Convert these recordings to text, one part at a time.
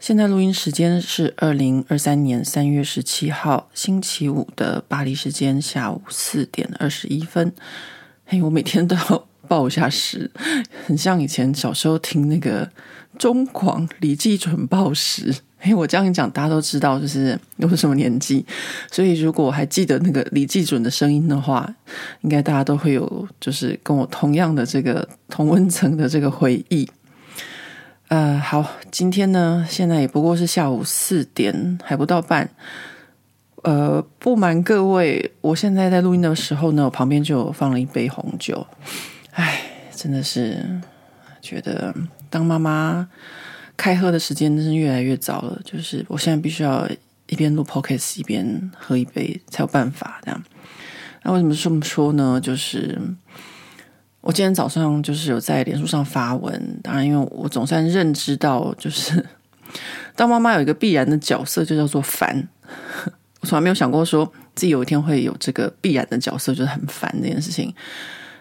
现在录音时间是二零二三年三月十七号星期五的巴黎时间下午四点二十一分。嘿，我每天都要报一下时，很像以前小时候听那个中广李济准报时。嘿，我这样一讲，大家都知道就是我什么年纪。所以如果我还记得那个李济准的声音的话，应该大家都会有就是跟我同样的这个同温层的这个回忆。呃，好，今天呢，现在也不过是下午四点，还不到半。呃，不瞒各位，我现在在录音的时候呢，我旁边就有放了一杯红酒。唉，真的是觉得当妈妈开喝的时间真是越来越早了。就是我现在必须要一边录 podcast 一边喝一杯才有办法这样。那为什么这么说呢？就是。我今天早上就是有在脸书上发文，当然，因为我总算认知到，就是当妈妈有一个必然的角色，就叫做烦。我从来没有想过说自己有一天会有这个必然的角色，就是很烦这件事情。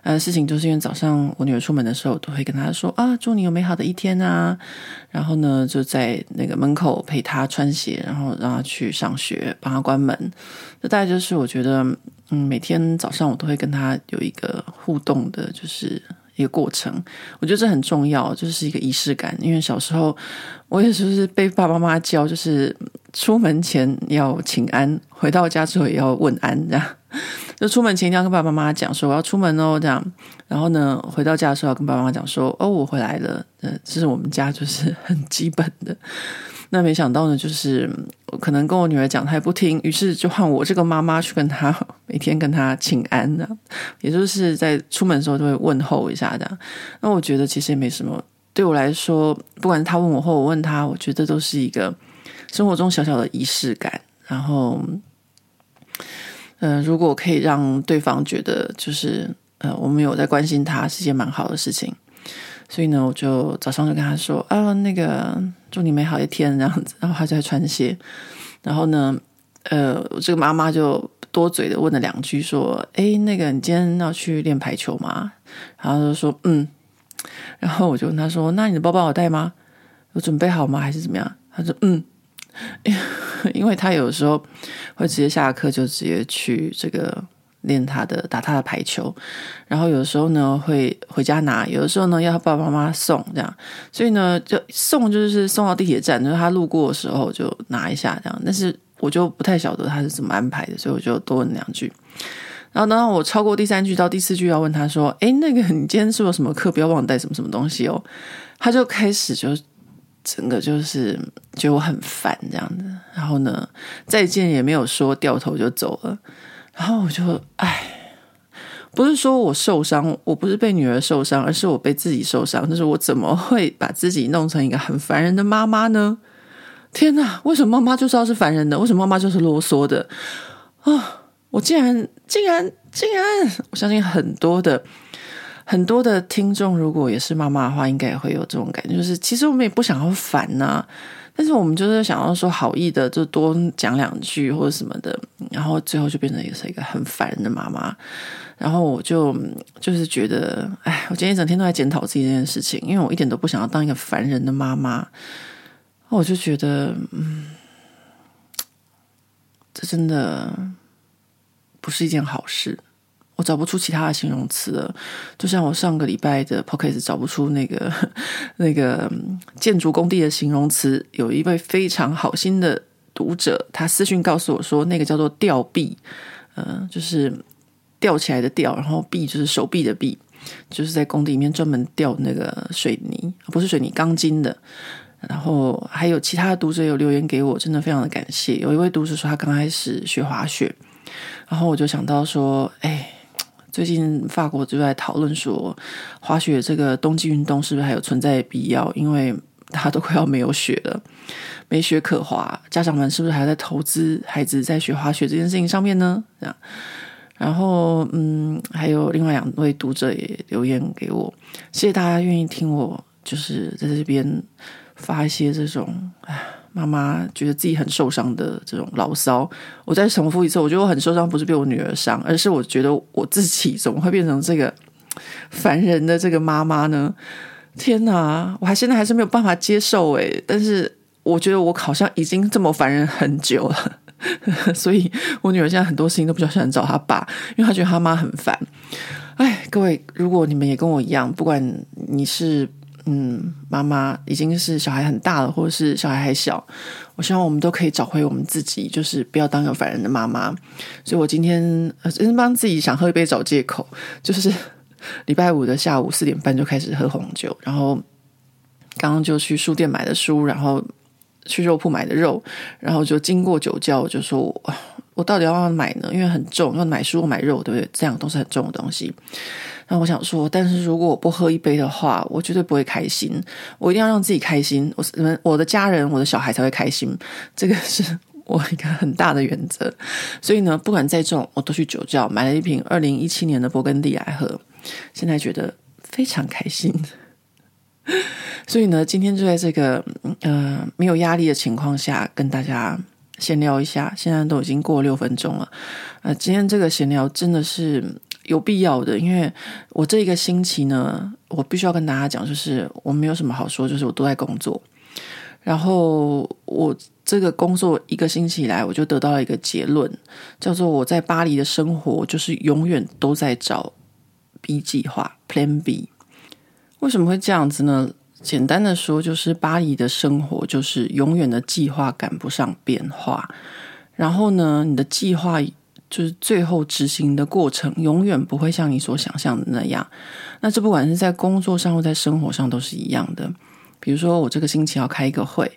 呃，事情就是因为早上我女儿出门的时候，都会跟她说啊，祝你有美好的一天啊。然后呢，就在那个门口陪她穿鞋，然后让她去上学，帮她关门。这大概就是我觉得，嗯，每天早上我都会跟他有一个互动的，就是一个过程。我觉得这很重要，就是一个仪式感。因为小时候我也是被爸爸妈妈教，就是出门前要请安，回到家之后也要问安，这样。就出门前一定要跟爸爸妈妈讲说我要出门哦，这样。然后呢，回到家的时候要跟爸爸妈妈讲说哦，我回来了。嗯，这是我们家就是很基本的。那没想到呢，就是可能跟我女儿讲，她也不听，于是就换我这个妈妈去跟她每天跟她请安的，也就是在出门的时候都会问候一下的。那我觉得其实也没什么，对我来说，不管是她问我或我问她，我觉得都是一个生活中小小的仪式感。然后。嗯、呃，如果可以让对方觉得就是呃，我们有在关心他，是件蛮好的事情。所以呢，我就早上就跟他说啊，那个祝你美好一天这样子。然后他就在穿鞋，然后呢，呃，这个妈妈就多嘴的问了两句，说，哎，那个你今天要去练排球吗？然后就说嗯。然后我就问他说，那你的包包有带吗？有准备好吗？还是怎么样？他说嗯。因为他有时候会直接下课就直接去这个练他的打他的排球，然后有时候呢会回家拿，有的时候呢要他爸爸妈妈送这样，所以呢就送就是送到地铁站，就是他路过的时候就拿一下这样。但是我就不太晓得他是怎么安排的，所以我就多问两句。然后当我超过第三句到第四句要问他说：“诶，那个你今天是不是什么课？不要忘了带什么什么东西哦。”他就开始就。整个就是觉得我很烦这样子，然后呢，再见也没有说，掉头就走了。然后我就唉，不是说我受伤，我不是被女儿受伤，而是我被自己受伤。就是我怎么会把自己弄成一个很烦人的妈妈呢？天哪，为什么妈妈就知道是烦人的？为什么妈妈就是啰嗦的啊？我竟然竟然竟然，我相信很多的。很多的听众，如果也是妈妈的话，应该也会有这种感觉，就是其实我们也不想要烦呐、但是我们就是想要说好意的，就多讲两句或者什么的，然后最后就变成也是一个很烦人的妈妈。然后我就就是觉得，哎，我今天一整天都在检讨自己这件事情，因为我一点都不想要当一个烦人的妈妈。我就觉得，嗯，这真的不是一件好事。我找不出其他的形容词了，就像我上个礼拜的 podcast 找不出那个那个建筑工地的形容词。有一位非常好心的读者，他私讯告诉我说，那个叫做吊臂，呃，就是吊起来的吊，然后臂就是手臂的臂，就是在工地里面专门吊那个水泥，不是水泥，钢筋的。然后还有其他的读者有留言给我，真的非常的感谢。有一位读者说他刚开始学滑雪，然后我就想到说，哎。最近法国就在讨论说，滑雪这个冬季运动是不是还有存在的必要？因为他都快要没有雪了，没雪可滑，家长们是不是还在投资孩子在学滑雪这件事情上面呢？这样，然后嗯，还有另外两位读者也留言给我，谢谢大家愿意听我，就是在这边发一些这种唉，妈妈觉得自己很受伤的这种牢骚。我再重复一次，我觉得我很受伤，不是被我女儿伤，而是我觉得我自己怎么会变成这个烦人的这个妈妈呢？天哪，我还现在还是没有办法接受诶，但是我觉得我好像已经这么烦人很久了，所以我女儿现在很多事情都比较喜欢找她爸，因为她觉得她妈很烦。哎，各位，如果你们也跟我一样，不管你是嗯妈妈已经是小孩很大了，或者是小孩还小，我希望我们都可以找回我们自己，就是不要当个烦人的妈妈。所以我今天呃，真帮自己想喝一杯找借口，就是。礼拜五的下午四点半就开始喝红酒，然后刚刚就去书店买的书，然后去肉铺买的肉，然后就经过酒窖，就说我到底要不要买呢？因为很重，要买书买肉，对不对？这样都是很重的东西。那我想说，但是如果我不喝一杯的话，我绝对不会开心。我一定要让自己开心，我们我的家人、我的小孩才会开心。这个是 我一个很大的原则。所以呢，不管再重，我都去酒窖买了一瓶二零一七年的勃艮第来喝。现在觉得非常开心，所以呢，今天就在这个呃没有压力的情况下，跟大家闲聊一下。现在都已经过六分钟了，呃，今天这个闲聊真的是有必要的，因为我这一个星期呢，我必须要跟大家讲，就是我没有什么好说，就是我都在工作。然后我这个工作一个星期以来，我就得到了一个结论，叫做我在巴黎的生活就是永远都在找。B 计划 Plan B，为什么会这样子呢？简单的说，就是巴黎的生活就是永远的计划赶不上变化，然后呢，你的计划就是最后执行的过程永远不会像你所想象的那样。那这不管是在工作上或在生活上都是一样的。比如说，我这个星期要开一个会，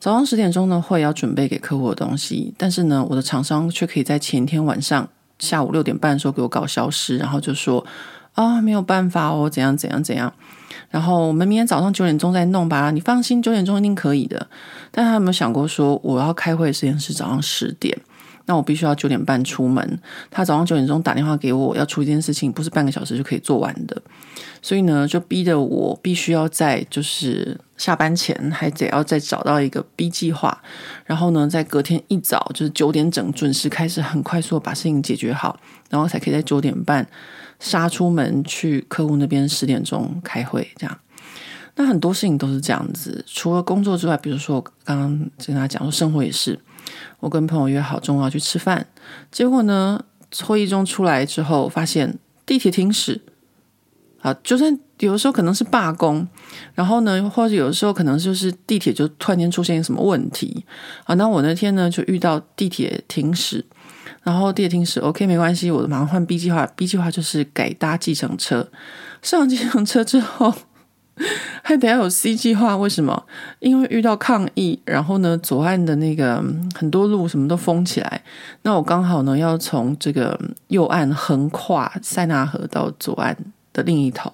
早上十点钟的会要准备给客户的东西，但是呢，我的厂商却可以在前天晚上下午六点半的时候给我搞消失，然后就说。啊、没有办法哦，怎样怎样怎样。然后我们明天早上九点钟再弄吧，你放心，九点钟一定可以的。但他有没有想过说，我要开会的时间是早上十点，那我必须要九点半出门。他早上九点钟打电话给我，要出一件事情，不是半个小时就可以做完的。所以呢，就逼得我必须要在就是下班前还得要再找到一个 B 计划，然后呢，在隔天一早就是九点整准时开始，很快速把事情解决好，然后才可以在九点半。杀出门去客户那边十点钟开会，这样。那很多事情都是这样子。除了工作之外，比如说我刚刚跟他讲说，生活也是。我跟朋友约好中午要去吃饭，结果呢，会议中出来之后，发现地铁停驶。啊，就算有的时候可能是罢工，然后呢，或者有的时候可能就是地铁就突然间出现什么问题。啊，那我那天呢就遇到地铁停驶。然后地铁停驶，OK，没关系，我马上换 B 计划。B 计划就是改搭计程车。上计程车之后，还得要有 C 计划。为什么？因为遇到抗议，然后呢，左岸的那个很多路什么都封起来。那我刚好呢，要从这个右岸横跨塞纳河到左岸的另一头。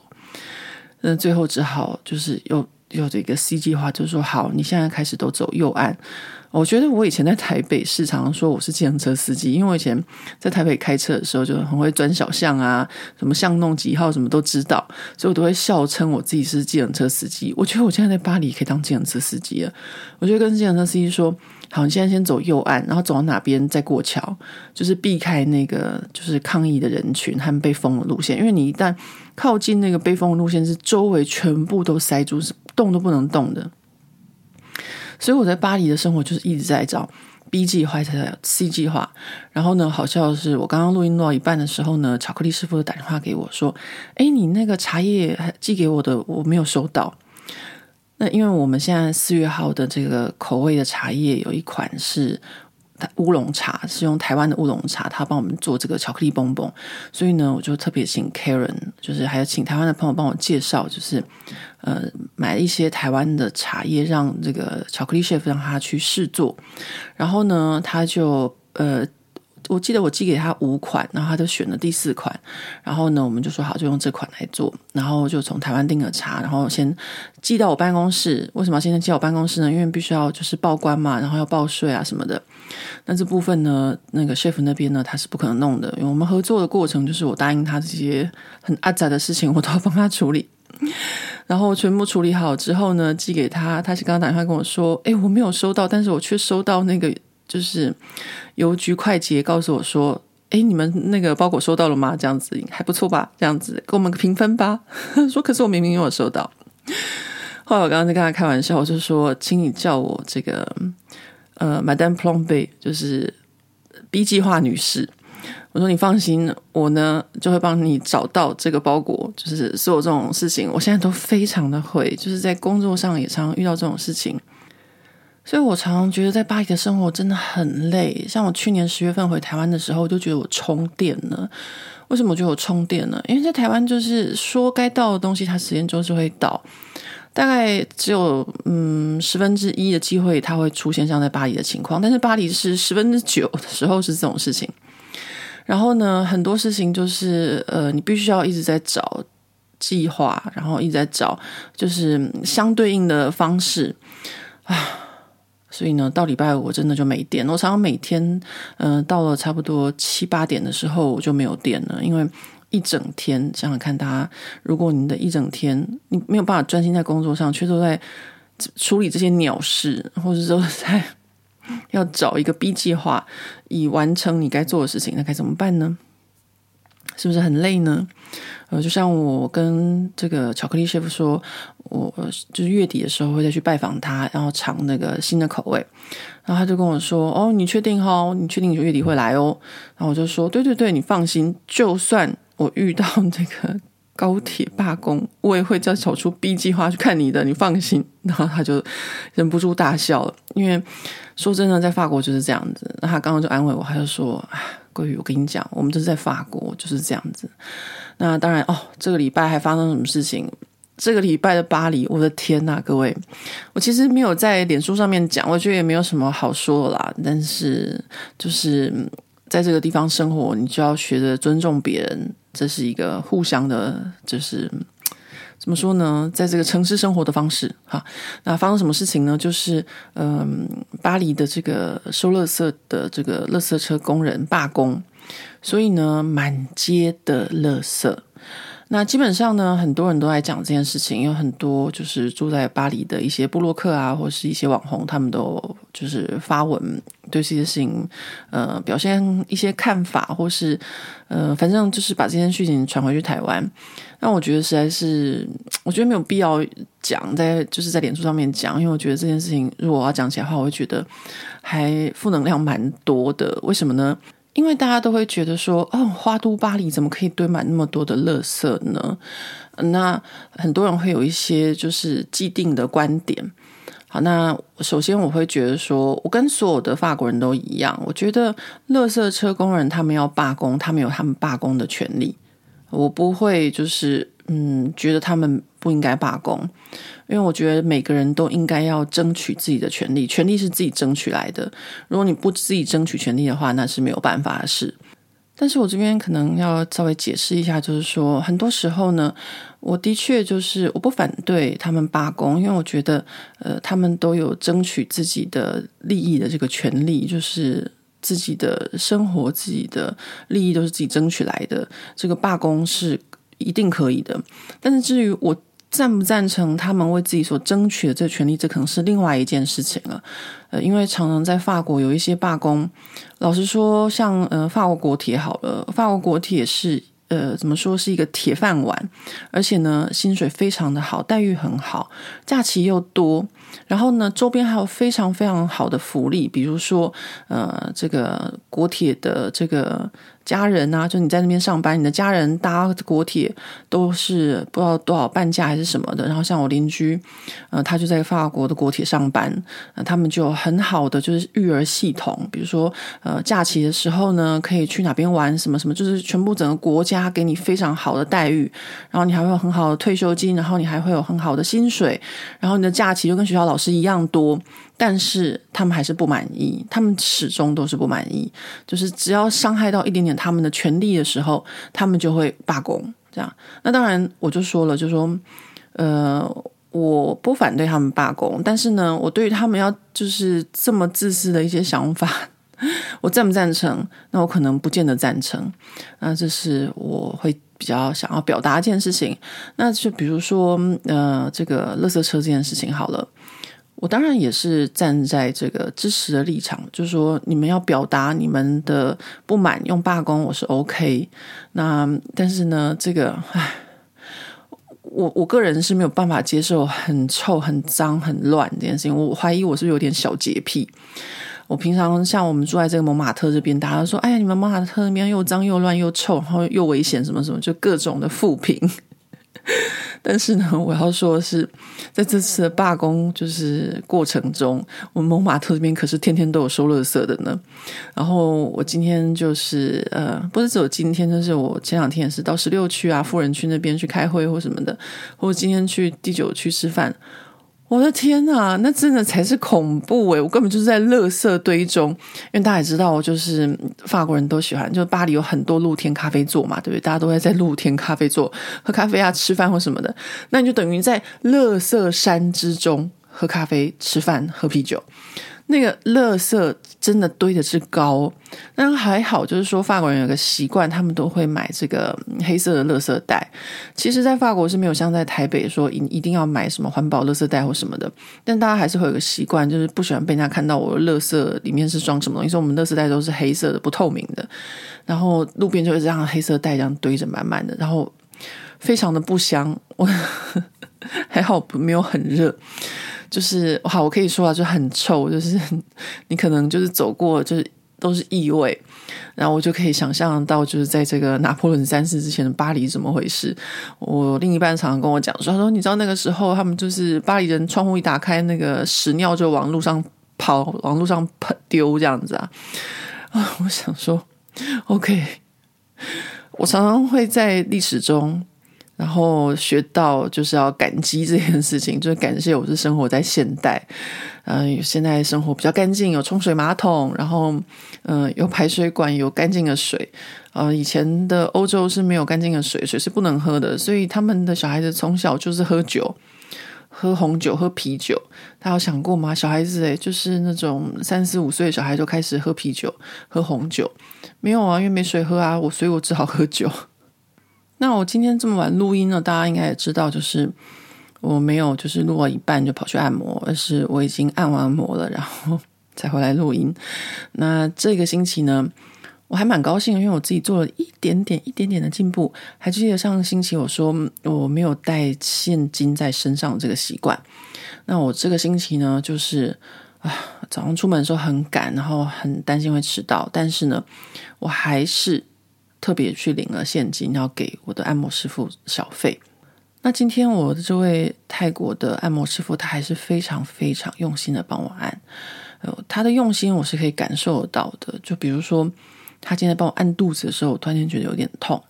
那最后只好就是又又这个 C 计划，就是说好，你现在开始都走右岸。我觉得我以前在台北市常常说我是计程车司机，因为我以前在台北开车的时候就很会钻小巷啊，什么巷弄几号什么都知道，所以我都会笑称我自己是计程车司机。我觉得我现在在巴黎可以当计程车司机了。我就跟计程车司机说：“好，你现在先走右岸，然后走到哪边再过桥，就是避开那个就是抗议的人群和被封的路线。因为你一旦靠近那个被封的路线，是周围全部都塞住，是动都不能动的。”所以我在巴黎的生活就是一直在找 B 计划，才有 C 计划。然后呢，好笑的是，我刚刚录音录到一半的时候呢，巧克力师傅打电话给我说：“哎，你那个茶叶寄给我的我没有收到。”那因为我们现在四月号的这个口味的茶叶有一款是。乌龙茶是用台湾的乌龙茶，他帮我们做这个巧克力蹦蹦，所以呢，我就特别请 Karen，就是还有请台湾的朋友帮我介绍，就是呃买一些台湾的茶叶，让这个巧克力 chef 让他去试做，然后呢，他就呃我记得我寄给他五款，然后他就选了第四款，然后呢，我们就说好，就用这款来做，然后就从台湾订了茶，然后先寄到我办公室。为什么要先寄到我办公室呢？因为必须要就是报关嘛，然后要报税啊什么的。那这部分呢，那个 chef 那边呢，他是不可能弄的，因为我们合作的过程就是我答应他这些很阿杂的事情，我都要帮他处理。然后全部处理好之后呢，寄给他。他是刚刚打电话跟我说：“诶，我没有收到，但是我却收到那个就是邮局快捷告诉我说：‘诶，你们那个包裹收到了吗？’这样子还不错吧？这样子给我们个评分吧。说可是我明明没有收到。后来我刚刚在跟他开玩笑，我就说：‘请你叫我这个呃，Madame Plombe，就是 B 计划女士。’我说你放心，我呢就会帮你找到这个包裹。就是所有这种事情，我现在都非常的会，就是在工作上也常常遇到这种事情。所以我常常觉得在巴黎的生活真的很累。像我去年十月份回台湾的时候，我就觉得我充电了。为什么我觉得我充电了？因为在台湾就是说该到的东西，它时间就是会到，大概只有嗯十分之一的机会它会出现像在巴黎的情况，但是巴黎是十分之九的时候是这种事情。然后呢，很多事情就是呃，你必须要一直在找计划，然后一直在找就是相对应的方式啊。所以呢，到礼拜五我真的就没电。我常常每天嗯、到了差不多七八点的时候我就没有电了，因为一整天想想看，大家如果你的一整天你没有办法专心在工作上，却都在处理这些鸟事，或者说在。要找一个 B 计划，以完成你该做的事情，那该怎么办呢？是不是很累呢？呃，就像我跟这个巧克力 chef 说，我就是月底的时候会再去拜访他，然后尝那个新的口味。然后他就跟我说：“哦，你确定哦？你确定你月底会来哦？”然后我就说：“对对对，你放心，就算我遇到这个。”高铁罢工，我也会再找出 B 计划去看你的，你放心。然后他就忍不住大笑了，因为说真的，在法国就是这样子。那他刚刚就安慰我，他就说：“哎，桂宇，我跟你讲，我们都是在法国就是这样子。”那当然哦，这个礼拜还发生什么事情？这个礼拜的巴黎，我的天呐，各位，我其实没有在脸书上面讲，我觉得也没有什么好说的啦。但是就是在这个地方生活，你就要学着尊重别人。这是一个互相的，就是怎么说呢？在这个城市生活的方式，哈，那发生什么事情呢？就是，嗯，巴黎的这个收垃圾的这个垃圾车工人罢工，所以呢，满街的垃圾。那基本上呢，很多人都在讲这件事情，有很多就是住在巴黎的一些布洛克啊，或是一些网红，他们都就是发文对这些事情，呃，表现一些看法，或是呃，反正就是把这件事情传回去台湾。那我觉得实在是，我觉得没有必要讲在就是在脸书上面讲，因为我觉得这件事情如果我要讲起来的话，我会觉得还负能量蛮多的。为什么呢？因为大家都会觉得说，哦，花都巴黎怎么可以堆满那么多的垃圾呢？那很多人会有一些就是既定的观点。好，那首先我会觉得说，我跟所有的法国人都一样，我觉得垃圾车工人他们要罢工，他们有他们罢工的权利。我不会就是嗯，觉得他们不应该罢工。因为我觉得每个人都应该要争取自己的权利，权利是自己争取来的。如果你不自己争取权利的话，那是没有办法的事。但是我这边可能要稍微解释一下，就是说，很多时候呢，我的确就是我不反对他们罢工，因为我觉得，呃，他们都有争取自己的利益的这个权利，就是自己的生活、自己的利益都是自己争取来的。这个罢工是一定可以的。但是至于我。赞不赞成他们为自己所争取的这个权利，这可能是另外一件事情了。呃，因为常常在法国有一些罢工，老实说，像呃法国国铁好了，法国国铁是呃怎么说是一个铁饭碗，而且呢薪水非常的好，待遇很好，假期又多，然后呢周边还有非常非常好的福利，比如说呃这个国铁的这个家人啊，就你在那边上班，你的家人搭国铁都是不知道多少半价还是什么的。然后像我邻居，呃，他就在法国的国铁上班，呃，他们就有很好的就是育儿系统，比如说呃假期的时候呢，可以去哪边玩什么什么，就是全部整个国家给你非常好的待遇，然后你还会有很好的退休金，然后你还会有很好的薪水，然后你的假期就跟学校老师一样多。但是他们还是不满意，他们始终都是不满意。就是只要伤害到一点点他们的权利的时候，他们就会罢工。这样，那当然我就说了，就说，呃，我不反对他们罢工，但是呢，我对于他们要就是这么自私的一些想法，我赞不赞成？那我可能不见得赞成。那这是我会比较想要表达一件事情。那就比如说，呃，这个垃圾车这件事情好了。我当然也是站在这个支持的立场，就是说你们要表达你们的不满，用罢工我是 OK。那但是呢，这个唉，我我个人是没有办法接受很臭、很脏、很乱这件事情。我怀疑我是有点小洁癖。我平常像我们住在这个蒙马特这边，大家说：“哎呀，你们蒙马特那边又脏又乱又臭，然后又危险，什么什么，就各种的负评。”但是呢，我要说是，在这次的罢工就是过程中，我们蒙马特这边可是天天都有收垃圾的呢。然后我今天就是呃，不是只有今天，就是我前两天也是到十六区啊、富人区那边去开会或什么的，或者今天去第九区吃饭。我的天啊，那真的才是恐怖诶，我根本就是在垃圾堆中，因为大家也知道，就是法国人都喜欢，就巴黎有很多露天咖啡座嘛，对不对？大家都会在露天咖啡座 喝咖啡啊、吃饭或什么的，那你就等于在垃圾山之中喝咖啡、吃饭、喝啤酒。那个垃圾真的堆的是高，但还好，就是说法国人有个习惯，他们都会买这个黑色的垃圾袋。其实，在法国是没有像在台北说一一定要买什么环保垃圾袋或什么的，但大家还是会有个习惯，就是不喜欢被人家看到我的垃圾里面是装什么东西。所以我们垃圾袋都是黑色的、不透明的，然后路边就会这样黑色袋这样堆着满满的，然后非常的不香。我 还好没有很热。就是好，我可以说啊，就很臭，就是 你可能就是走过，就是都是异味，然后我就可以想象到，就是在这个拿破仑三世之前的巴黎怎么回事。我另一半常常跟我讲说，他说你知道那个时候他们就是巴黎人，窗户一打开，那个屎尿就往路上跑，往路上喷丢这样子啊啊！我想说，OK，我常常会在历史中。然后学到就是要感激这件事情，就是感谢我是生活在现代，嗯、呃，现在生活比较干净，有冲水马桶，然后嗯、有排水管，有干净的水。呃，以前的欧洲是没有干净的水，水是不能喝的，所以他们的小孩子从小就是喝酒，喝红酒，喝啤酒。他有想过吗？小孩子诶，就是那种三四五岁的小孩就开始喝啤酒、喝红酒，没有啊，因为没水喝啊，我所以我只好喝酒。那我今天这么晚录音呢，大家应该也知道，就是我没有就是录到一半就跑去按摩，而是我已经按完摩了，然后 才回来录音。那这个星期呢，我还蛮高兴，因为我自己做了一点点、一点点的进步。还记得上个星期我说我没有带现金在身上这个习惯，那我这个星期呢，就是啊，早上出门的时候很赶，然后很担心会迟到，但是呢，我还是。特别去领了现金，要给我的按摩师傅小费。那今天我的这位泰国的按摩师傅，他还是非常非常用心的帮我按。呃，他的用心我是可以感受到的。就比如说，他今天帮我按肚子的时候，我突然间觉得有点痛。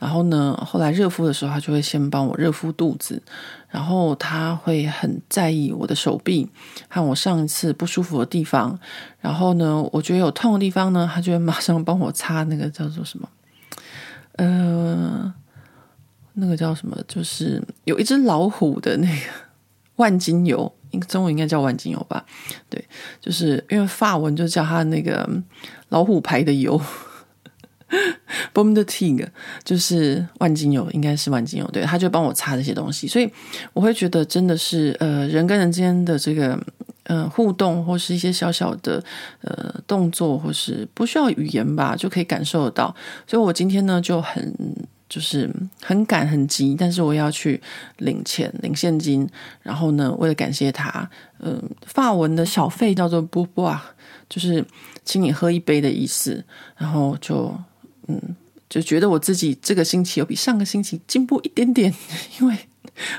然后呢，后来热敷的时候，他就会先帮我热敷肚子。然后他会很在意我的手臂和我上一次不舒服的地方。然后呢，我觉得有痛的地方呢，他就会马上帮我擦那个叫做什么？呃，那个叫什么？就是有一只老虎的那个万金油，应中文应该叫万金油吧？对，就是因为发文就叫它那个老虎牌的油，Baume de Tigre，就是万金油，应该是万金油。对，他就帮我擦这些东西，所以我会觉得真的是呃，人跟人之间的这个。呃，互动或是一些小小的呃动作，或是不需要语言吧，就可以感受得到。所以我今天呢就很就是很赶很急，但是我要去领钱领现金，然后呢为了感谢他，嗯、呃，法文的小费叫做波波啊就是请你喝一杯的意思，然后就嗯，就觉得我自己这个星期有比上个星期进步一点点，因为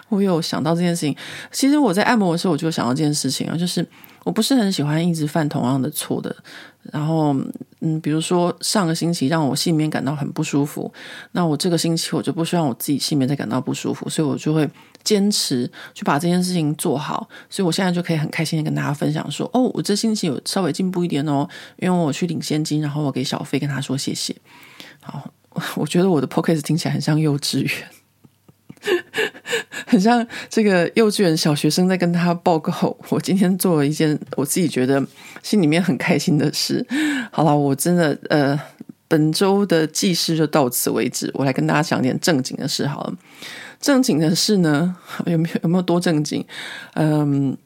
我有想到这件事情。其实我在按摩的时候，我就想到这件事情啊，就是我不是很喜欢一直犯同样的错的。然后，嗯，比如说上个星期让我心里面感到很不舒服，那我这个星期我就不希望我自己心里面再感到不舒服，所以我就会坚持去把这件事情做好。所以我现在就可以很开心的跟大家分享说，哦，我这星期有稍微进步一点哦，因为我去领现金，然后我给小费跟他说谢谢。好，我觉得我的 p o c a s t 听起来很像幼稚园。很像这个幼稚园小学生在跟他报告，我今天做了一件我自己觉得心里面很开心的事。好了，我真的呃，本周的记事就到此为止。我来跟大家讲点正经的事好了。正经的事呢，有没有有没有多正经？嗯。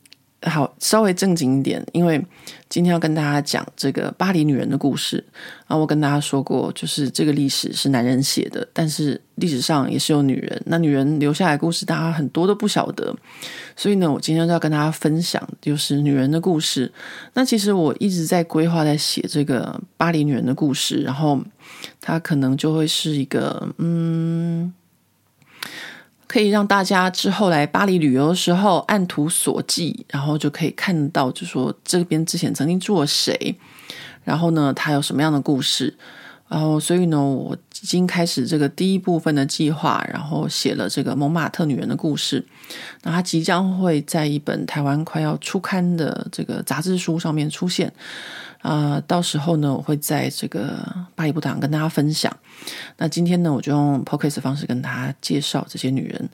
好，稍微正经一点，因为今天要跟大家讲这个巴黎女人的故事。啊，我跟大家说过，就是这个历史是男人写的，但是历史上也是有女人。那女人留下来的故事，大家很多都不晓得。所以呢，我今天就要跟大家分享，就是女人的故事。那其实我一直在规划，在写这个巴黎女人的故事，然后它可能就会是一个，嗯。可以让大家之后来巴黎旅游的时候按图索骥，然后就可以看到，就说这边之前曾经住了谁，然后呢，他有什么样的故事，然后所以呢，我已经开始这个第一部分的计划，然后写了这个蒙马特女人的故事，那它即将会在一本台湾快要出刊的这个杂志书上面出现。啊、到时候呢，我会在这个巴黎布达跟大家分享。那今天呢，我就用 podcast 的方式跟大家介绍这些女人。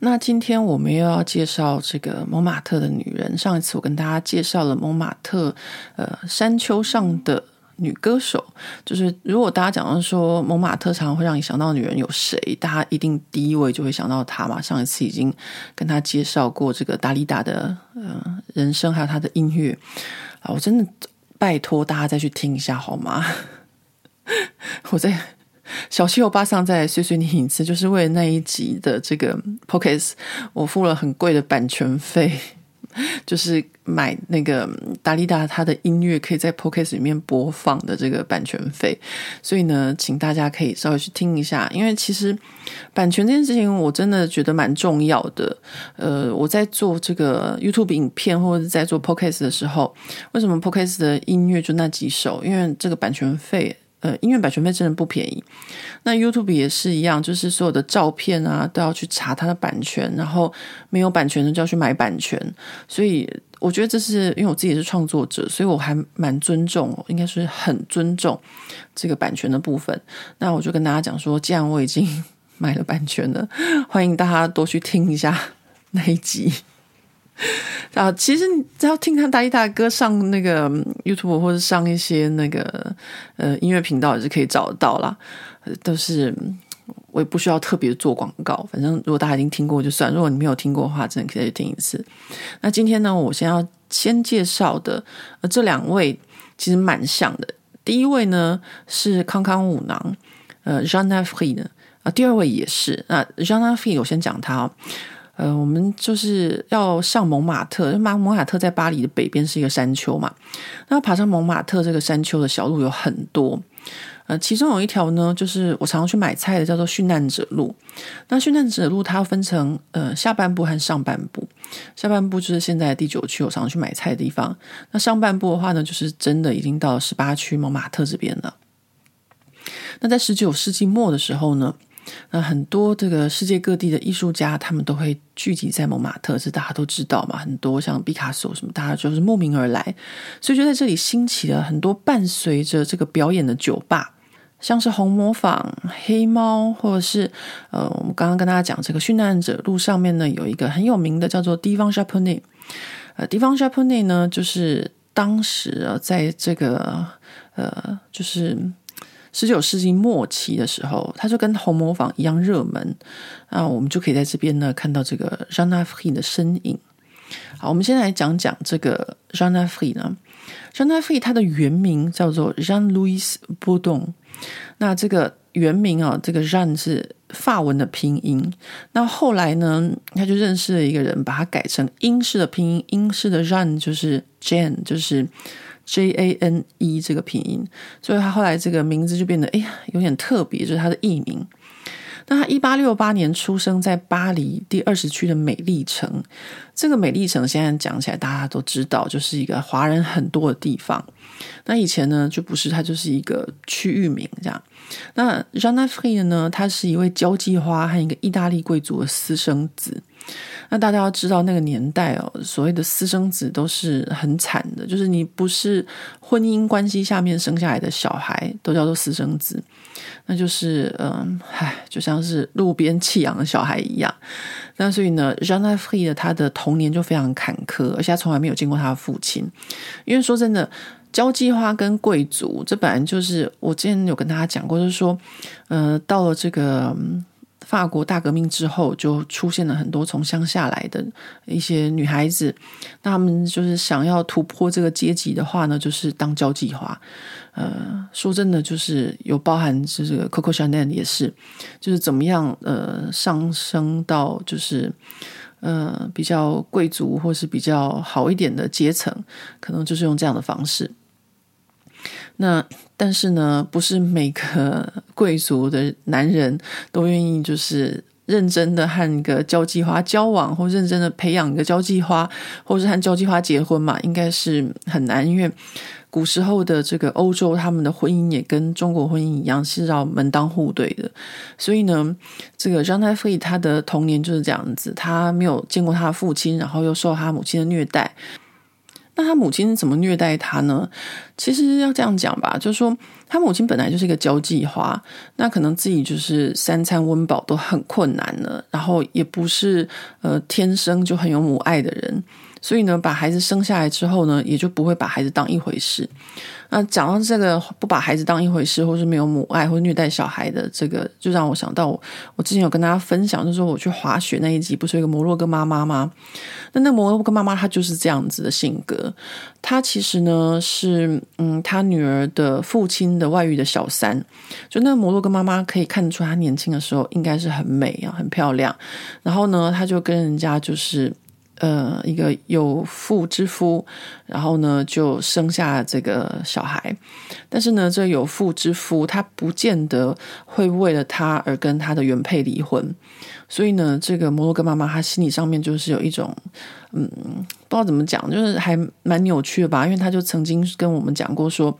那今天我们又要介绍这个蒙马特的女人。上一次我跟大家介绍了蒙马特，呃，山丘上的女歌手。就是如果大家讲到说蒙马特常常会让你想到女人有谁，大家一定第一位就会想到她嘛。上一次已经跟她介绍过这个达利达的呃人生，还有她的音乐啊，我真的。拜托大家再去听一下好吗？我在小七欧巴上再碎碎念一次，就是为了那一集的这个 p o c k e t 我付了很贵的版权费。就是买那个达利达他的音乐可以在 Podcast 里面播放的这个版权费，所以呢，请大家可以稍微去听一下，因为其实版权这件事情我真的觉得蛮重要的。呃，我在做这个 YouTube 影片或者是在做 Podcast 的时候，为什么 Podcast 的音乐就那几首？因为这个版权费。呃，音乐版权费真的不便宜。那 YouTube 也是一样，就是所有的照片啊都要去查它的版权，然后没有版权的就要去买版权。所以我觉得这是因为我自己是创作者，所以我还蛮尊重，应该是很尊重这个版权的部分。那我就跟大家讲说，既然我已经 买了版权了，欢迎大家多去听一下那一集。啊，其实你只要听他大一大哥上那个 YouTube 或者上一些那个呃音乐频道也是可以找得到啦。都是我也不需要特别做广告，反正如果大家已经听过就算。如果你没有听过的话，真的可以去听一次。那今天呢，我先要先介绍的呃这两位其实蛮像的。第一位呢是康康舞郎，呃，Jeune Afrique 呢啊，第二位也是。那 Jeune Afrique 我先讲他哦。呃，我们就是要上蒙马特，因为蒙马特在巴黎的北边是一个山丘嘛。那爬上蒙马特这个山丘的小路有很多，呃，其中有一条呢，就是我常常去买菜的，叫做殉难者路。那殉难者路它分成呃下半部和上半部，下半部就是现在第九区，我常常去买菜的地方。那上半部的话呢，就是真的已经到十八区蒙马特这边了。那在十九世纪末的时候呢，那很多这个世界各地的艺术家，他们都会聚集在蒙马特，这大家都知道嘛。很多像毕卡索什么，大家就是慕名而来，所以就在这里兴起了很多伴随着这个表演的酒吧，像是红磨坊、黑猫，或者是呃，我们刚刚跟大家讲这个殉难者路上面呢，有一个很有名的叫做 Divan Japonais。呃，Divan Japonais 呢，就是当时啊，在这个呃，就是。十九世纪末期的时候，它就跟红磨坊一样热门。那我们就可以在这边呢看到这个 Jeune Afrique 的身影。好，我们先来讲讲这个 Jeune Afrique 呢。Jeune Afrique 它的原名叫做 Jean-Louis Bourdon。那这个原名啊，这个 Jean 是法文的拼音。那后来呢，他就认识了一个人，把它改成英式的拼音，英式的 Jean 就是 Jane，就是。J A N E 这个拼音，所以他后来这个名字就变得哎呀有点特别，就是他的艺名。那他一八六八年出生在巴黎第二十区的美丽城，这个美丽城现在讲起来大家都知道，就是一个华人很多的地方。那以前呢就不是，它就是一个区域名这样。那 Jeanne Afrique 呢，他是一位交际花和一个意大利贵族的私生子。那大家要知道，那个年代哦，所谓的私生子都是很惨的，就是你不是婚姻关系下面生下来的小孩，都叫做私生子。那就是嗯，唉，就像是路边弃养的小孩一样。那所以呢，Jeanne f r e e 的他的童年就非常坎坷，而且他从来没有见过他的父亲。因为说真的，交际花跟贵族，这本来就是我之前有跟大家讲过，就是说，呃，到了这个。法国大革命之后，就出现了很多从乡下来的一些女孩子，那他们就是想要突破这个阶级的话呢，就是当交际花。呃，说真的，就是有包含是这个 Coco Chanel 也是，就是怎么样呃上升到就是呃比较贵族或是比较好一点的阶层，可能就是用这样的方式。那但是呢，不是每个贵族的男人都愿意就是认真的和一个交际花交往，或认真的培养一个交际花，或是和交际花结婚嘛？应该是很难，因为古时候的这个欧洲，他们的婚姻也跟中国婚姻一样，是要门当户对的。所以呢，这个 Jeanne Afrique 他的童年就是这样子，他没有见过他的父亲，然后又受他母亲的虐待。那他母亲怎么虐待他呢？其实要这样讲吧，就是说他母亲本来就是一个交际花，那可能自己就是三餐温饱都很困难了，然后也不是呃天生就很有母爱的人。所以呢，把孩子生下来之后呢，也就不会把孩子当一回事。那讲到这个不把孩子当一回事，或是没有母爱，或虐待小孩的这个，就让我想到我我之前有跟大家分享，就是说我去滑雪那一集，不是有一个摩洛哥妈妈吗？那那摩洛哥妈妈她就是这样子的性格。她其实呢是嗯，她女儿的父亲的外遇的小三。就那摩洛哥妈妈可以看出，她年轻的时候应该是很美啊，很漂亮。然后呢，她就跟人家就是。呃，一个有妇之夫，然后呢，就生下这个小孩。但是呢，这有妇之夫他不见得会为了他而跟他的原配离婚。所以呢，这个摩洛哥妈妈她心理上面就是有一种，嗯，不知道怎么讲，就是还蛮扭曲的吧。因为她就曾经跟我们讲过说，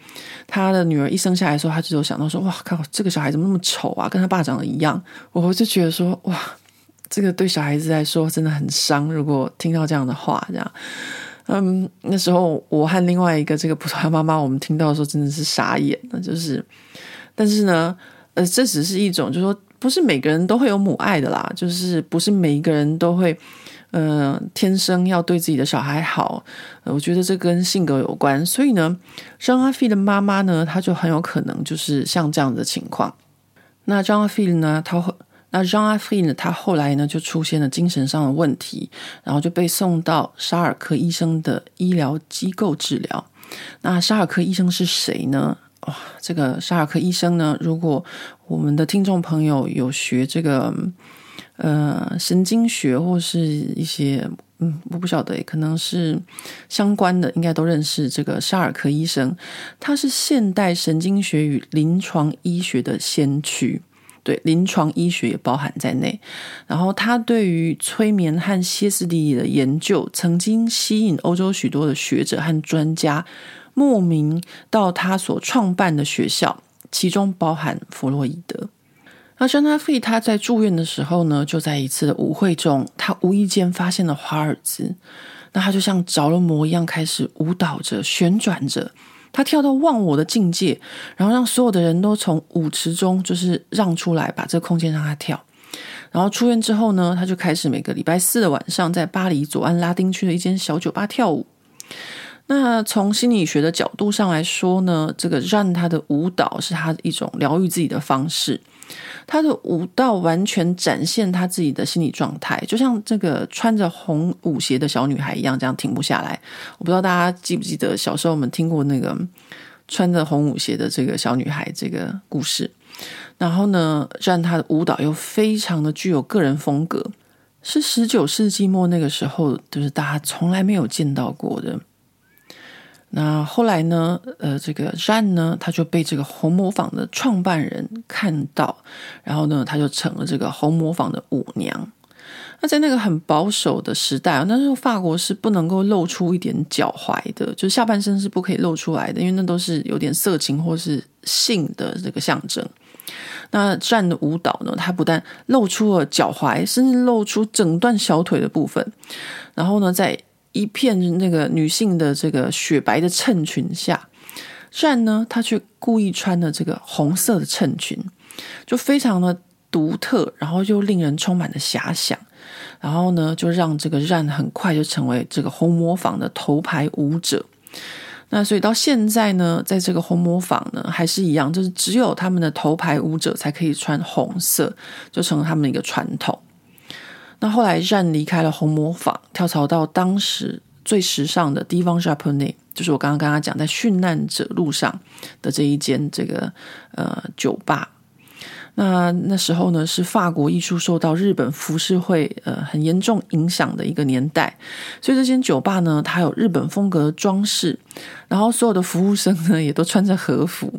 她的女儿一生下来的时候，她就有想到说，哇靠，这个小孩怎么那么丑啊，跟他爸长得一样。我就觉得说，哇。这个对小孩子来说真的很伤。如果听到这样的话，这样，嗯，那时候我和另外一个这个葡萄牙妈妈，我们听到的时候真的是傻眼了。就是，但是呢，呃，这只是一种，就是说，不是每个人都会有母爱的啦。就是不是每一个人都会，呃，天生要对自己的小孩好。我觉得这跟性格有关。所以呢，Jeanne Afrique 的妈妈呢，她就很有可能就是像这样的情况。那 Jeanne Afrique 呢，她会。那 Jean Afrique 呢，他后来呢就出现了精神上的问题，然后就被送到沙尔克医生的医疗机构治疗。那沙尔克医生是谁呢？哇，这个沙尔克医生呢，如果我们的听众朋友有学这个呃神经学或是一些嗯，我不晓得，可能是相关的，应该都认识这个沙尔科医生。他是现代神经学与临床医学的先驱。对，临床医学也包含在内。然后他对于催眠和歇斯底里的研究，曾经吸引欧洲许多的学者和专家慕名到他所创办的学校，其中包含弗洛伊德。那 Jeanne Afrique 他在住院的时候呢，就在一次的舞会中，他无意间发现了华尔兹。那他就像着了魔一样，开始舞蹈着、旋转着。他跳到忘我的境界，然后让所有的人都从舞池中就是让出来，把这个空间让他跳。然后出院之后呢，他就开始每个礼拜四的晚上在巴黎左岸拉丁区的一间小酒吧跳舞。那从心理学的角度上来说呢，这个让他的舞蹈是他一种疗愈自己的方式。他的舞蹈完全展现他自己的心理状态，就像这个穿着红舞鞋的小女孩一样，这样停不下来。我不知道大家记不记得小时候我们听过那个穿着红舞鞋的这个小女孩这个故事。然后呢，让他的舞蹈又非常的具有个人风格，是十九世纪末那个时候，就是大家从来没有见到过的。那后来呢，呃，这个山呢，他就被这个红磨坊的创办人看到，然后呢，他就成了这个红磨坊的舞娘。那在那个很保守的时代啊，那时候法国是不能够露出一点脚踝的，就下半身是不可以露出来的，因为那都是有点色情或是性的这个象征。那站的舞蹈呢，它不但露出了脚踝，甚至露出整段小腿的部分。然后呢，在一片那个女性的这个雪白的衬裙下善呢，她却故意穿了这个红色的衬裙，就非常的独特，然后又令人充满了遐想。然后呢，就让这个 Jeanne 很快就成为这个红魔坊的头牌舞者。那所以到现在呢，在这个红魔坊呢，还是一样，就是只有他们的头牌舞者才可以穿红色，就成了他们的一个传统。那后来让离开了红魔坊，跳槽到当时最时尚的 Divan Japonais，就是我刚刚跟他讲在殉难者路上的这一间这个呃酒吧。那那时候呢，是法国艺术受到日本浮世绘呃很严重影响的一个年代，所以这间酒吧呢，它有日本风格的装饰，然后所有的服务生呢也都穿着和服。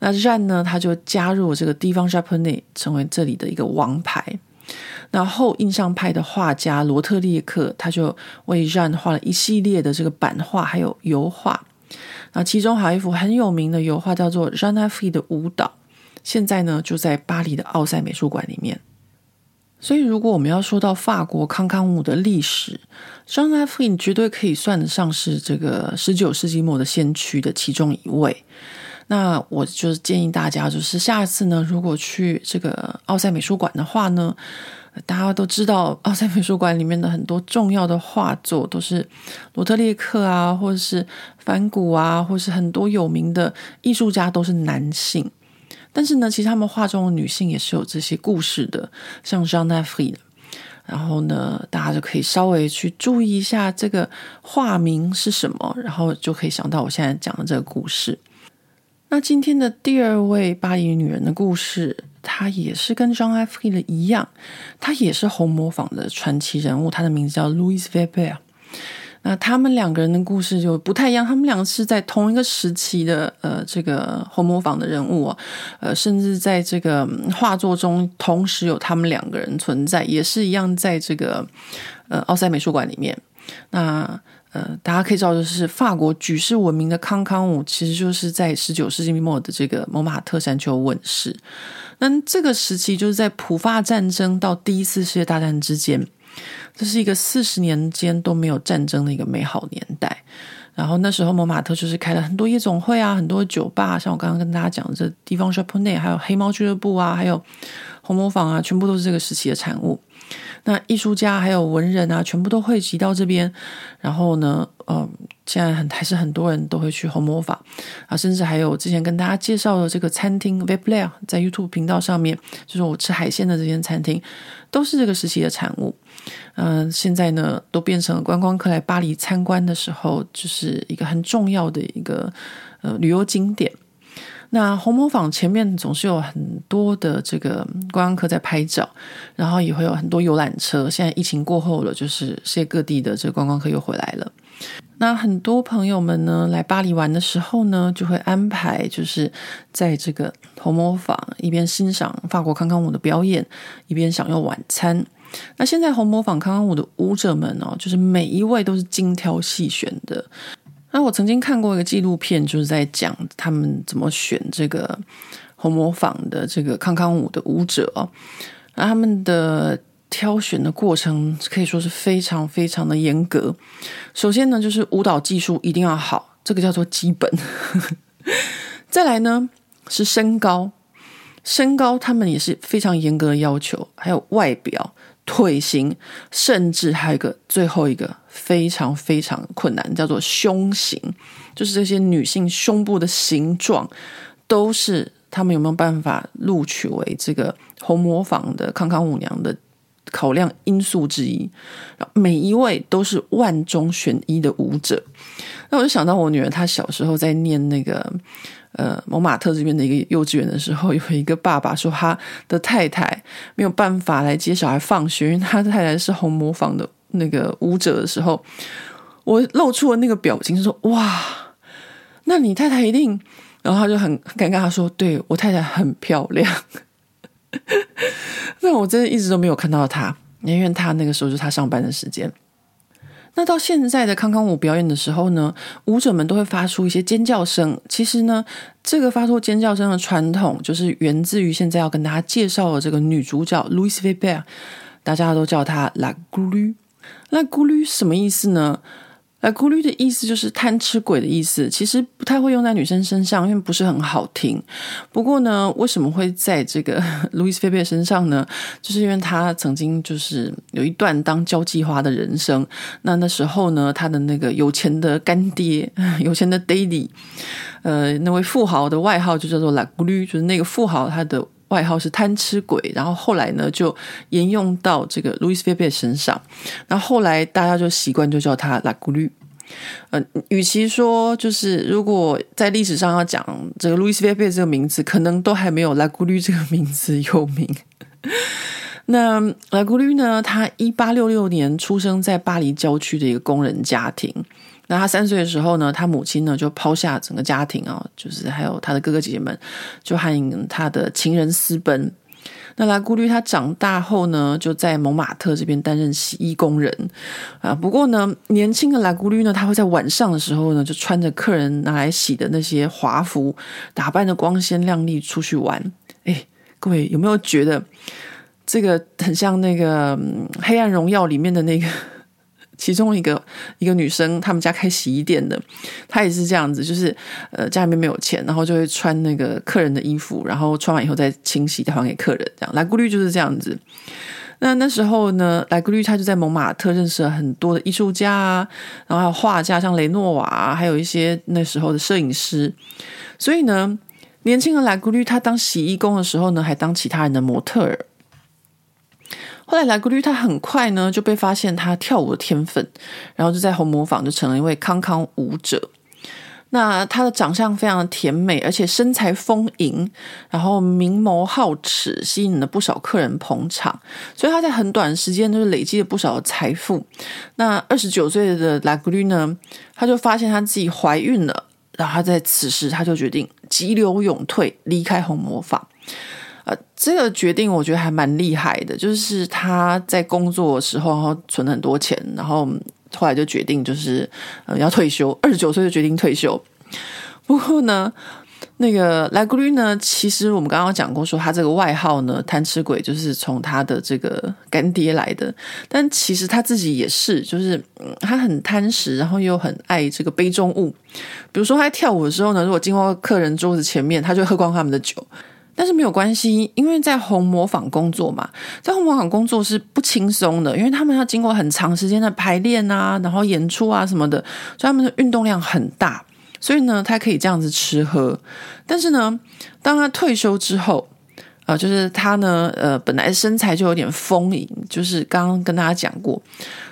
那 Jan 呢，他就加入了这个 Divan Japonais，成为这里的一个王牌。那后印象派的画家罗特列克，他就为 Jean 画了一系列的这个版画还有油画。那其中还有一幅很有名的油画，叫做《Jean a f i》的舞蹈。现在呢，就在巴黎的奥赛美术馆里面。所以，如果我们要说到法国康康舞的历史，Jean a f i 绝对可以算得上是这个十九世纪末的先驱的其中一位。那我就是建议大家，就是下次呢，如果去这个奥赛美术馆的话呢，大家都知道奥赛美术馆里面的很多重要的画作都是罗特列克啊，或者是梵谷啊，或是很多有名的艺术家都是男性。但是呢，其实他们画中的女性也是有这些故事的，像 j e a n n e f r i e。然后呢，大家就可以稍微去注意一下这个画名是什么，然后就可以想到我现在讲的这个故事。那今天的第二位巴黎女人的故事，他也是跟 Jeanne Afrique 一样，他也是红磨坊的传奇人物，他的名字叫 Louise Weber。那他们两个人的故事就不太一样，他们两个是在同一个时期的呃这个红磨坊的人物哦，呃，甚至在这个画作中同时有他们两个人存在，也是一样在这个呃奥赛美术馆里面。那呃大家可以知道，就是法国举世闻名的康康舞，其实就是在十九世纪末的这个蒙马特山丘问世。那这个时期就是在普法战争到第一次世界大战之间。这是一个四十年间都没有战争的一个美好年代，然后那时候摩马特就是开了很多夜总会啊，很多酒吧，像我刚刚跟大家讲的这地方 s h o p n e 还有黑猫俱乐部啊，还有红魔坊啊，全部都是这个时期的产物。那艺术家还有文人啊，全部都汇集到这边。然后呢，嗯，现在很还是很多人都会去红磨坊啊，甚至还有之前跟大家介绍的这个餐厅 Vepler，在 YouTube 频道上面，就是我吃海鲜的这间餐厅，都是这个时期的产物。嗯，现在呢，都变成了观光客来巴黎参观的时候，就是一个很重要的一个呃旅游景点。那红磨坊前面总是有很多的这个观光客在拍照，然后也会有很多游览车。现在疫情过后了，就是世界各地的这个观光客又回来了。那很多朋友们呢，来巴黎玩的时候呢，就会安排就是在这个红磨坊一边欣赏法国康康舞的表演，一边享用晚餐。那现在红磨坊康康舞的舞者们哦，就是每一位都是精挑细选的。那我曾经看过一个纪录片，就是在讲他们怎么选这个红磨坊的这个康康舞的舞者哦。那他们的挑选的过程可以说是非常非常的严格。首先呢，就是舞蹈技术一定要好，这个叫做基本。再来呢，是身高，身高他们也是非常严格的要求，还有外表。腿型，甚至还有一个最后一个非常非常困难，叫做胸型，就是这些女性胸部的形状，都是他们有没有办法录取为这个红磨坊的康康舞娘的考量因素之一。每一位都是万中选一的舞者。那我就想到我女儿，她小时候在念那个。呃，蒙马特这边的一个幼稚园的时候，有一个爸爸说他的太太没有办法来接小孩放学，因为他的太太是红磨坊的那个舞者的时候，我露出了那个表情，说：“哇，那你太太一定……然后他就很尴尬，他说：“对，我太太很漂亮。”那我真的一直都没有看到他，因为他那个时候就是他上班的时间。那到现在的康康舞表演的时候呢，舞者们都会发出一些尖叫声。其实呢，这个发出尖叫声的传统，就是源自于现在要跟大家介绍的这个女主角 Louise Weber，大家都叫她 La Glu。那 Glu 什么意思呢？来，咕噜的意思就是贪吃鬼的意思，其实不太会用在女生身上，因为不是很好听。不过呢，为什么会在这个路易斯菲贝身上呢？就是因为他曾经就是有一段当交际花的人生。那那时候呢，他的那个有钱的干爹，有钱的 Daddy，呃，那位富豪的外号就叫做来咕噜，就是那个富豪他的。外号是贪吃鬼，然后后来呢就沿用到这个路易斯菲贝身上，然后后来大家就习惯就叫他拉古绿。呃，与其说就是如果在历史上要讲这个路易斯菲贝这个名字，可能都还没有拉古绿这个名字有名。那拉古绿呢，他一八六六年出生在巴黎郊区的一个工人家庭。那他三岁的时候呢，他母亲呢就抛下整个家庭啊、就是还有他的哥哥姐姐们，就和他的情人私奔。那拉古绿他长大后呢，就在蒙马特这边担任洗衣工人啊。不过呢，年轻的拉古绿呢，他会在晚上的时候呢，就穿着客人拿来洗的那些华服，打扮的光鲜亮丽出去玩。哎，各位有没有觉得这个很像那个《黑暗荣耀》里面的那个？其中一个一个女生，他们家开洗衣店的，她也是这样子，就是呃家里面没有钱，然后就会穿那个客人的衣服，然后穿完以后再清洗，再还给客人。这样，莱古绿就是这样子。那那时候呢，莱古绿他就在蒙马特认识了很多的艺术家啊，然后还有画家，像雷诺瓦啊，还有一些那时候的摄影师。所以呢，年轻的莱古绿他当洗衣工的时候呢，还当其他人的模特儿。后来，莱古绿他很快呢就被发现他跳舞的天分，然后就在红磨坊就成了一位康康舞者。那他的长相非常的甜美，而且身材丰盈，然后明眸皓齿，吸引了不少客人捧场。所以他在很短时间就是累积了不少的财富。那二十九岁的莱古绿呢，他就发现他自己怀孕了，然后他在此时他就决定急流勇退，离开红魔坊。这个决定我觉得还蛮厉害的，就是他在工作的时候，然后存了很多钱，然后后来就决定就是呃要退休，二十九岁就决定退休。不过呢，那个莱古绿呢，其实我们刚刚讲过，说他这个外号呢，贪吃鬼，就是从他的这个干爹来的。但其实他自己也是，就是，他很贪食，然后又很爱这个杯中物。比如说他跳舞的时候呢，如果经过客人桌子前面，他就喝光他们的酒。但是没有关系，因为在红模坊工作嘛，在红模坊工作是不轻松的，因为他们要经过很长时间的排练啊，然后演出啊什么的，所以他们的运动量很大，所以呢，他可以这样子吃喝。但是呢，当他退休之后，啊、呃，就是他呢，呃，本来身材就有点丰盈，就是刚刚跟大家讲过，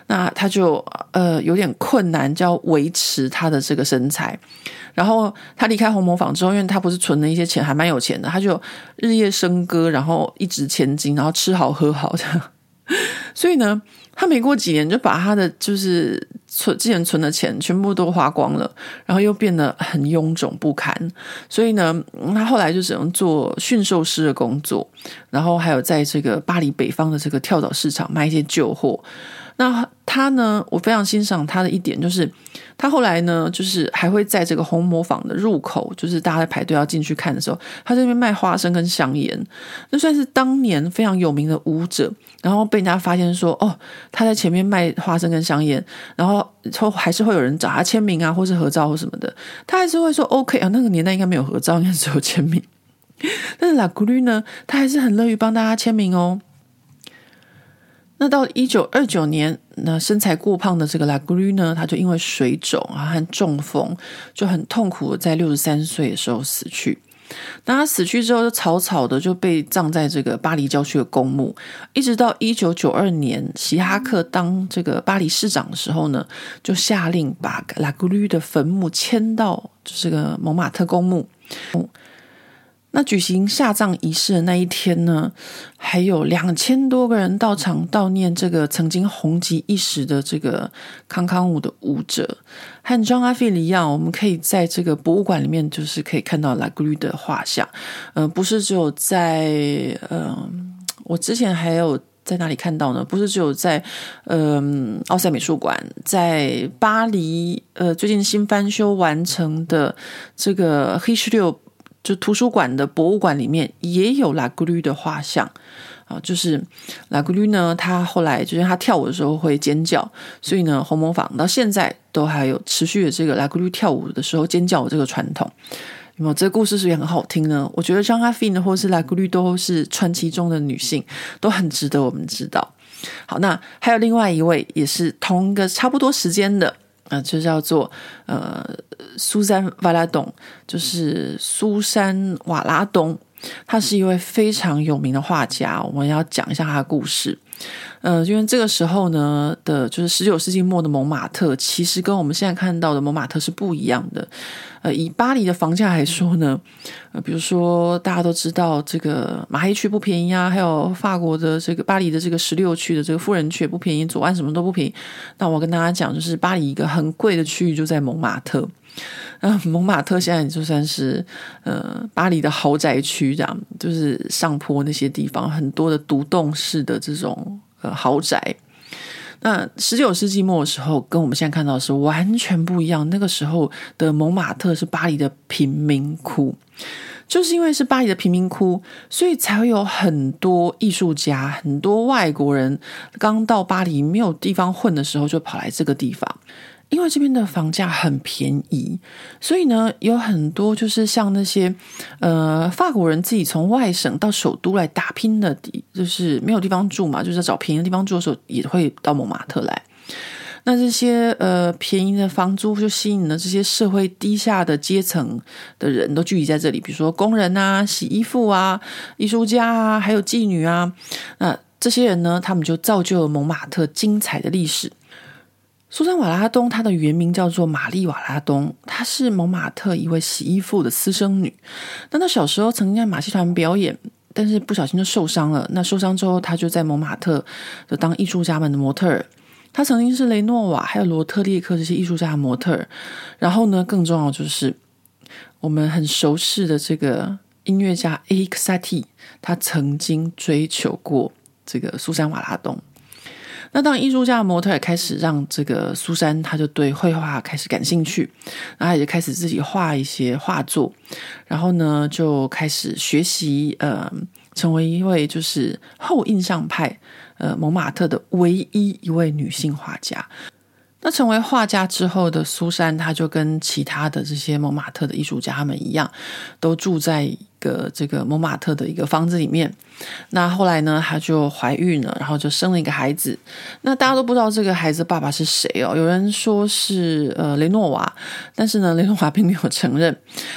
那他就呃有点困难，就要维持他的这个身材。然后他离开红磨坊之后，因为他不是存了一些钱，还蛮有钱的，他就日夜笙歌，然后一掷千金，然后吃好喝好的。所以呢，他没过几年就把他的就是存之前存的钱全部都花光了，然后又变得很臃肿不堪。所以呢，他后来就只能做驯兽师的工作，然后还有在这个巴黎北方的这个跳蚤市场卖一些旧货。那他呢，我非常欣赏他的一点就是，他后来呢，就是还会在这个红磨坊的入口，就是大家在排队要进去看的时候，他在那边卖花生跟香烟，那算是当年非常有名的舞者。然后被人家发现说，哦，他在前面卖花生跟香烟，然后后还是会有人找他签名啊，或是合照或什么的，他还是会说 OK 啊。那个年代应该没有合照，应该只有签名。但是拉古绿呢，他还是很乐于帮大家签名哦。那到一九二九年，那身材过胖的这个拉古绿呢，他就因为水肿啊和中风，就很痛苦在六十三岁的时候死去。那他死去之后，就草草的就被葬在这个巴黎郊区的公墓。一直到一九九二年，希哈克当这个巴黎市长的时候呢，就下令把拉古绿的坟墓迁到就是个蒙马特公墓。那举行下葬仪式的那一天呢，还有两千多个人到场悼念这个曾经红极一时的这个康康舞的舞者。和张阿菲一样，我们可以在这个博物馆里面，就是可以看到拉古吕的画像。嗯、呃，不是只有在嗯、呃，我之前还有在哪里看到呢？不是只有在嗯，奥赛美术馆，在巴黎呃，最近新翻修完成的这个黑石榴。就图书馆的博物馆里面也有拉古吕的画像啊，就是拉古吕呢，他后来就是他跳舞的时候会尖叫，所以呢，红磨坊到现在都还有持续的这个拉古吕跳舞的时候尖叫的这个传统。有没有？这个故事是不是也很好听呢？我觉得张阿菲呢，或是拉古吕都是传奇中的女性，都很值得我们知道。好，那还有另外一位，也是同一个差不多时间的。啊、就叫做呃，苏珊·瓦拉东，就是苏珊·瓦拉东，他是一位非常有名的画家。我们要讲一下他的故事。呃，因为这个时候呢的，就是十九世纪末的蒙马特，其实跟我们现在看到的蒙马特是不一样的。呃，以巴黎的房价来说呢，呃，比如说大家都知道这个马黑区不便宜啊，还有法国的这个巴黎的这个十六区的这个富人区也不便宜，左岸什么都不便宜。那我跟大家讲，就是巴黎一个很贵的区域就在蒙马特。那，蒙马特现在就算是呃巴黎的豪宅区，这样就是上坡那些地方很多的独栋式的这种。呃，豪宅。那十九世纪末的时候，跟我们现在看到的是完全不一样。那个时候的蒙马特是巴黎的贫民窟，就是因为是巴黎的贫民窟，所以才会有很多艺术家、很多外国人刚到巴黎没有地方混的时候，就跑来这个地方。因为这边的房价很便宜，所以呢，有很多就是像那些呃法国人自己从外省到首都来打拼的，就是没有地方住嘛，就是找便宜的地方住的时候，也会到蒙马特来。那这些呃便宜的房租就吸引了这些社会低下的阶层的人都聚集在这里，比如说工人啊、洗衣服啊、艺术家啊，还有妓女啊。那这些人呢，他们就造就了蒙马特精彩的历史。苏珊·瓦拉东，她的原名叫做玛丽·瓦拉东，她是蒙马特一位洗衣服的私生女。那她小时候曾经在马戏团表演，但是不小心就受伤了。那受伤之后，她就在蒙马特就当艺术家们的模特儿。她曾经是雷诺瓦还有罗特列克这些艺术家的模特儿。然后呢，更重要就是我们很熟悉的这个音乐家 Erik Satie，他曾经追求过这个苏珊·瓦拉东。那当艺术家的模特也开始让这个苏珊，她就对绘画开始感兴趣，然后也就开始自己画一些画作，然后呢就开始学习，呃，成为一位就是后印象派，呃，蒙马特的唯一一位女性画家。那成为画家之后的苏珊，她就跟其他的这些蒙马特的艺术家们一样，都住在个这个蒙马特的一个房子里面。那后来呢，她就怀孕了，然后就生了一个孩子。那大家都不知道这个孩子爸爸是谁哦。有人说是呃雷诺瓦，但是呢雷诺瓦并没有承认。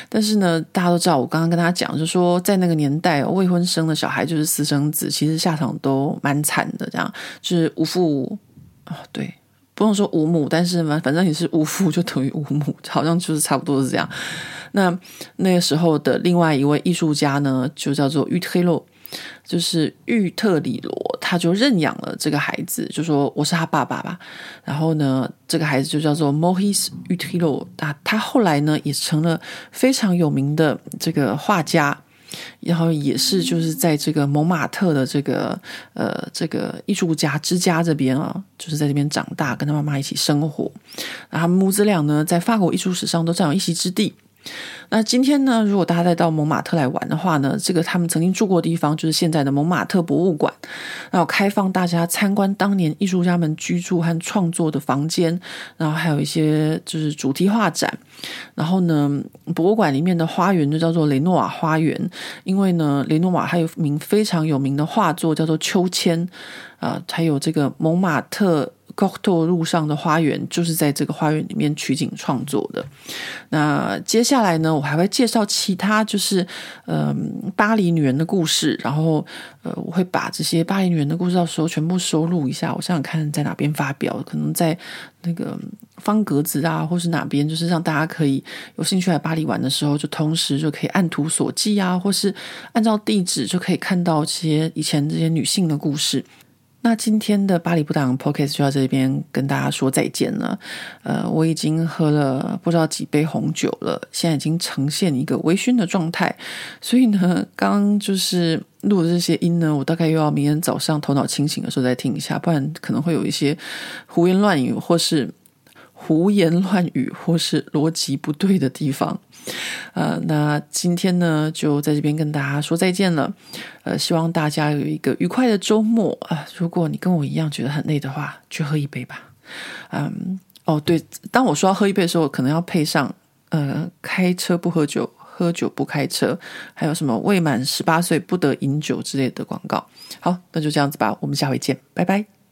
但是呢，大家都知道，我刚刚跟他讲，就说在那个年代，未婚生的小孩就是私生子，其实下场都蛮惨的。这样就是无父哦，对。不用说无母，但是嘛，反正你是无父就等于无母，好像就是差不多是这样。那那个时候的另外一位艺术家呢，就叫做玉特洛，就是玉特里罗，他就认养了这个孩子，就说我是他爸爸吧。然后呢，这个孩子就叫做 Maurice 玉特洛，啊，他后来呢也成了非常有名的这个画家。然后也是就是在这个蒙马特的这个呃这个艺术家之家这边啊，就是在这边长大，跟他妈妈一起生活。那他们母子俩呢，在法国艺术史上都占有一席之地。那今天呢，如果大家再到蒙马特来玩的话呢，这个他们曾经住过的地方就是现在的蒙马特博物馆，然后开放大家参观当年艺术家们居住和创作的房间，然后还有一些就是主题画展。然后呢，博物馆里面的花园就叫做雷诺瓦花园，因为呢，雷诺瓦还有名非常有名的画作叫做《秋千》，啊、呃，还有这个蒙马特 Goto 路上的花园就是在这个花园里面取景创作的。那接下来呢，我还会介绍其他，就是嗯、呃，巴黎女人的故事。然后呃，我会把这些巴黎女人的故事到时候全部收录一下。我想想看在哪边发表，可能在那个方格子啊，或是哪边，就是让大家可以有兴趣来巴黎玩的时候，就同时就可以按图索骥啊，或是按照地址就可以看到这些以前这些女性的故事。那今天的巴黎不打 Podcast 就到这边跟大家说再见了。呃，我已经喝了不知道几杯红酒了，现在已经呈现一个微醺的状态。所以呢，刚就是录的这些音呢，我大概又要明天早上头脑清醒的时候再听一下，不然可能会有一些胡言乱语，或是胡言乱语，或是逻辑不对的地方。呃，那今天呢，就在这边跟大家说再见了。呃，希望大家有一个愉快的周末啊，如果你跟我一样觉得很累的话，去喝一杯吧。嗯，哦，对，当我说要喝一杯的时候，可能要配上呃，开车不喝酒，喝酒不开车，还有什么未满十八岁不得饮酒之类的广告。好，那就这样子吧，我们下回见，拜拜。